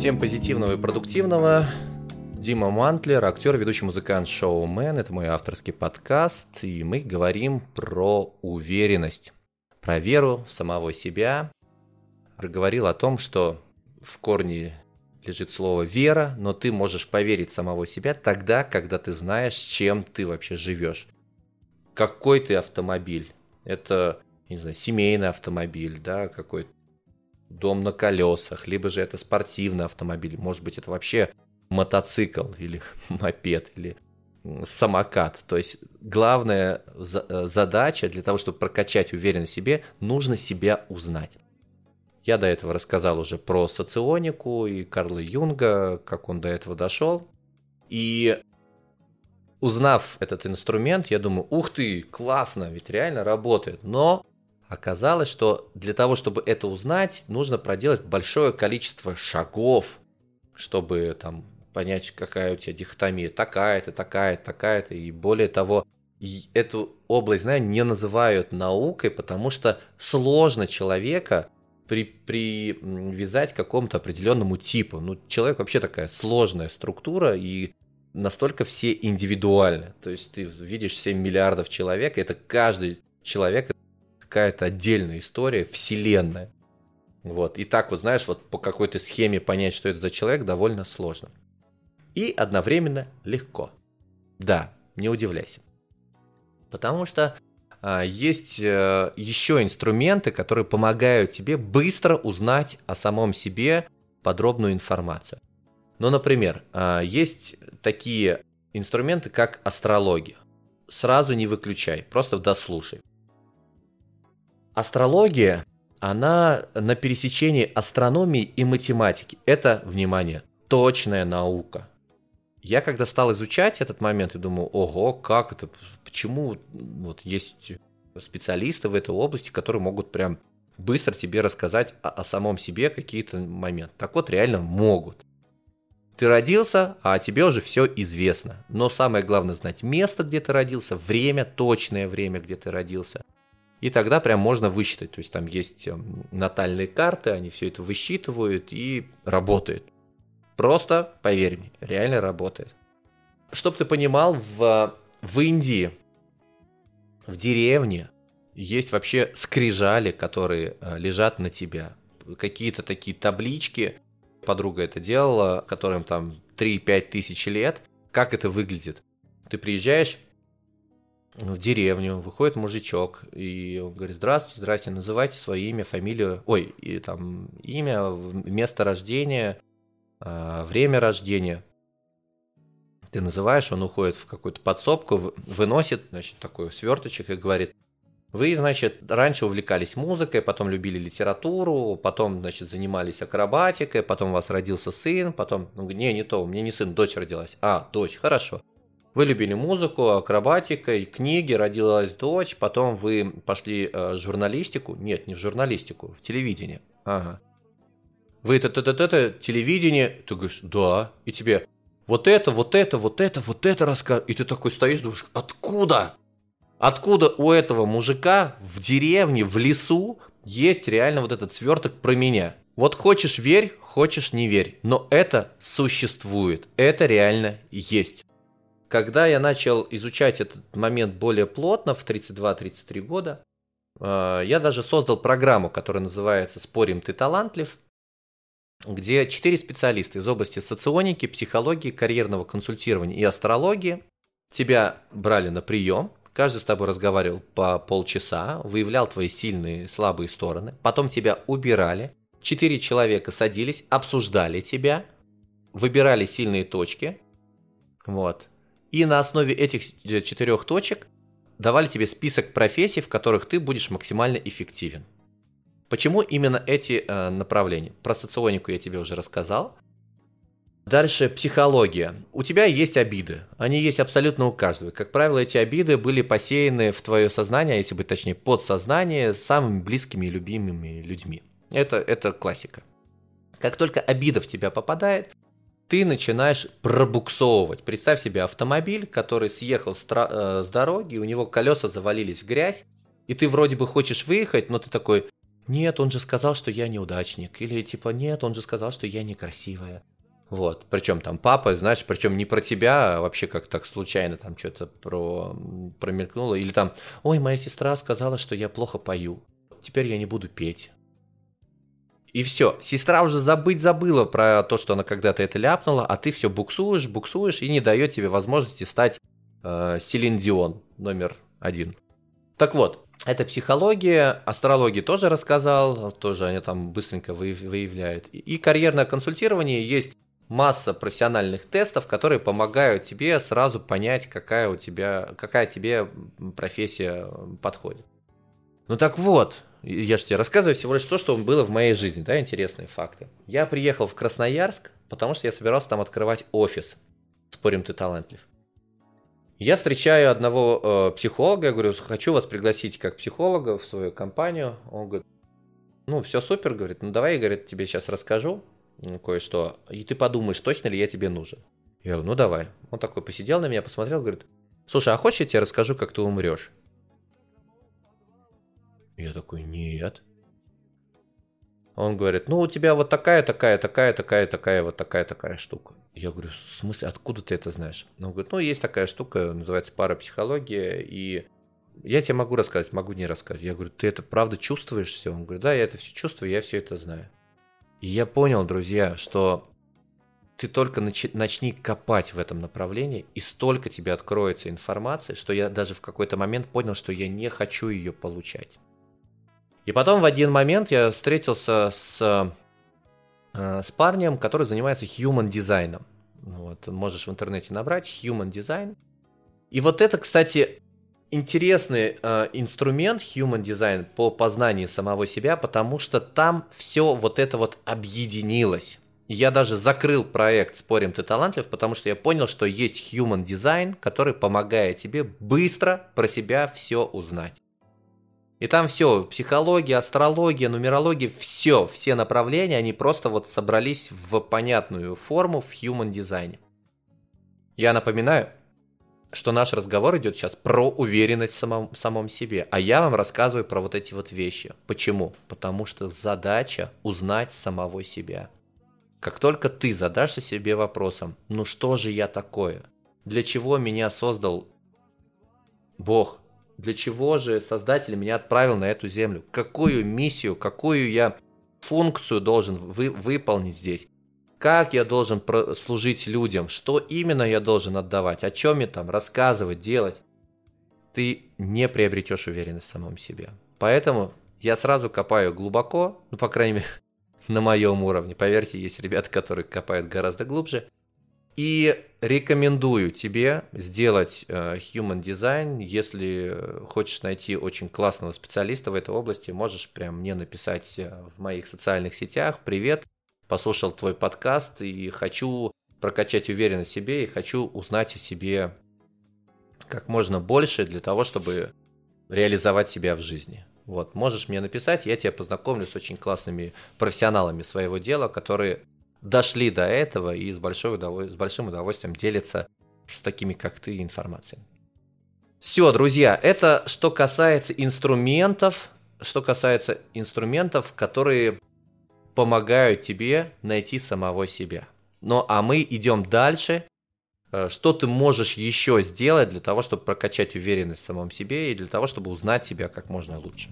Всем позитивного и продуктивного. Дима Мантлер, актер, ведущий музыкант, шоумен. Это мой авторский подкаст, и мы говорим про уверенность, про веру в самого себя. Говорил о том, что в корне лежит слово вера, но ты можешь поверить в самого себя тогда, когда ты знаешь, чем ты вообще живешь. Какой ты автомобиль? Это, не знаю, семейный автомобиль, да, какой-то дом на колесах, либо же это спортивный автомобиль, может быть, это вообще мотоцикл или мопед или самокат. То есть главная э, задача для того, чтобы прокачать уверенность в себе, нужно себя узнать. Я до этого рассказал уже про соционику и Карла Юнга, как он до этого дошел. И узнав этот инструмент, я думаю, ух ты, классно, ведь реально работает. Но оказалось, что для того, чтобы это узнать, нужно проделать большое количество шагов, чтобы там понять, какая у тебя дихотомия, такая-то, такая-то, такая-то. И более того, эту область знания не называют наукой, потому что сложно человека при, привязать к какому-то определенному типу. Ну, человек вообще такая сложная структура, и настолько все индивидуальны. То есть ты видишь 7 миллиардов человек, это каждый человек какая-то отдельная история, вселенная. Вот. И так вот, знаешь, вот по какой-то схеме понять, что это за человек, довольно сложно. И одновременно легко. Да, не удивляйся. Потому что а, есть э, еще инструменты, которые помогают тебе быстро узнать о самом себе подробную информацию. Ну, например, а, есть такие инструменты, как астрология. Сразу не выключай, просто дослушай. Астрология, она на пересечении астрономии и математики. Это, внимание, точная наука. Я когда стал изучать этот момент, я думаю, ого, как это, почему вот есть специалисты в этой области, которые могут прям быстро тебе рассказать о, о самом себе какие-то моменты. Так вот, реально могут. Ты родился, а тебе уже все известно. Но самое главное знать место, где ты родился, время, точное время, где ты родился. И тогда прям можно высчитать. То есть там есть эм, натальные карты, они все это высчитывают и работает. Просто, поверь мне, реально работает. Чтоб ты понимал, в, в Индии, в деревне, есть вообще скрижали, которые э, лежат на тебя. Какие-то такие таблички. Подруга это делала, которым там 3-5 тысяч лет. Как это выглядит? Ты приезжаешь в деревню, выходит мужичок, и он говорит, здравствуйте, здравствуйте, называйте свое имя, фамилию, ой, и там имя, место рождения, а, время рождения. Ты называешь, он уходит в какую-то подсобку, выносит, значит, такой сверточек и говорит, вы, значит, раньше увлекались музыкой, потом любили литературу, потом, значит, занимались акробатикой, потом у вас родился сын, потом, ну, не, не то, у меня не сын, дочь родилась. А, дочь, хорошо. Вы любили музыку, акробатикой, книги, родилась дочь, потом вы пошли э, в журналистику, нет, не в журналистику, в телевидение. Ага. Вы это, это, это, это, телевидение, ты говоришь, да, и тебе вот это, вот это, вот это, вот это рассказ, и ты такой стоишь, думаешь, откуда? Откуда у этого мужика в деревне, в лесу есть реально вот этот сверток про меня? Вот хочешь верь, хочешь не верь, но это существует, это реально есть. Когда я начал изучать этот момент более плотно, в 32-33 года, э, я даже создал программу, которая называется «Спорим, ты талантлив», где четыре специалиста из области соционики, психологии, карьерного консультирования и астрологии тебя брали на прием, каждый с тобой разговаривал по полчаса, выявлял твои сильные и слабые стороны, потом тебя убирали, четыре человека садились, обсуждали тебя, выбирали сильные точки, вот, и на основе этих четырех точек давали тебе список профессий, в которых ты будешь максимально эффективен. Почему именно эти э, направления? Про соционику я тебе уже рассказал. Дальше психология. У тебя есть обиды. Они есть абсолютно у каждого. Как правило, эти обиды были посеяны в твое сознание, если быть точнее, подсознание, самыми близкими и любимыми людьми. Это, это классика. Как только обида в тебя попадает, ты начинаешь пробуксовывать. Представь себе автомобиль, который съехал с, тра- э, с дороги, у него колеса завалились в грязь, и ты вроде бы хочешь выехать, но ты такой, нет, он же сказал, что я неудачник, или типа, нет, он же сказал, что я некрасивая. Вот, причем там папа, знаешь, причем не про тебя, а вообще как так случайно там что-то про, промелькнуло, или там, ой, моя сестра сказала, что я плохо пою, теперь я не буду петь. И все, сестра уже забыть забыла про то, что она когда-то это ляпнула, а ты все буксуешь, буксуешь и не дает тебе возможности стать э, Селин Дион номер один. Так вот, это психология, астрология тоже рассказал, тоже они там быстренько выявляют. И карьерное консультирование есть масса профессиональных тестов, которые помогают тебе сразу понять, какая у тебя, какая тебе профессия подходит. Ну так вот, я же тебе рассказываю всего лишь то, что было в моей жизни, да, интересные факты. Я приехал в Красноярск, потому что я собирался там открывать офис. Спорим, ты талантлив. Я встречаю одного э, психолога, я говорю, хочу вас пригласить как психолога в свою компанию. Он говорит, ну, все супер, говорит, ну, давай, говорит, тебе сейчас расскажу кое-что, и ты подумаешь, точно ли я тебе нужен. Я говорю, ну, давай. Он такой посидел на меня, посмотрел, говорит, слушай, а хочешь я тебе расскажу, как ты умрешь? Я такой, нет. Он говорит, ну, у тебя вот такая, такая, такая, такая, такая, вот такая, такая штука. Я говорю, в смысле, откуда ты это знаешь? Он говорит, ну, есть такая штука, называется парапсихология, и я тебе могу рассказать, могу не рассказать. Я говорю, ты это правда чувствуешь все? Он говорит, да, я это все чувствую, я все это знаю. И я понял, друзья, что ты только начни копать в этом направлении, и столько тебе откроется информации, что я даже в какой-то момент понял, что я не хочу ее получать. И потом в один момент я встретился с Э, с парнем, который занимается human дизайном. Вот, можешь в интернете набрать human design. И вот это, кстати, интересный э, инструмент human design по познанию самого себя, потому что там все вот это вот объединилось. Я даже закрыл проект «Спорим, ты талантлив», потому что я понял, что есть human design, который помогает тебе быстро про себя все узнать. И там все, психология, астрология, нумерология, все, все направления, они просто вот собрались в понятную форму в human дизайне. Я напоминаю, что наш разговор идет сейчас про уверенность в самом, самом себе, а я вам рассказываю про вот эти вот вещи. Почему? Потому что задача узнать самого себя. Как только ты задашься себе вопросом, ну что же я такое? Для чего меня создал Бог? Для чего же Создатель меня отправил на эту землю? Какую миссию, какую я функцию должен вы, выполнить здесь? Как я должен служить людям? Что именно я должен отдавать? О чем я там рассказывать, делать? Ты не приобретешь уверенность в самом себе. Поэтому я сразу копаю глубоко, ну, по крайней мере, на моем уровне. Поверьте, есть ребята, которые копают гораздо глубже. И рекомендую тебе сделать э, Human Design. Если хочешь найти очень классного специалиста в этой области, можешь прям мне написать э, в моих социальных сетях. Привет, послушал твой подкаст и хочу прокачать уверенность в себе и хочу узнать о себе как можно больше для того, чтобы реализовать себя в жизни. Вот, можешь мне написать, я тебя познакомлю с очень классными профессионалами своего дела, которые дошли до этого и с, большой удоволь... с большим удовольствием делятся с такими, как ты, информацией. Все, друзья, это что касается инструментов, что касается инструментов, которые помогают тебе найти самого себя. Ну а мы идем дальше. Э, что ты можешь еще сделать для того, чтобы прокачать уверенность в самом себе и для того, чтобы узнать себя как можно лучше?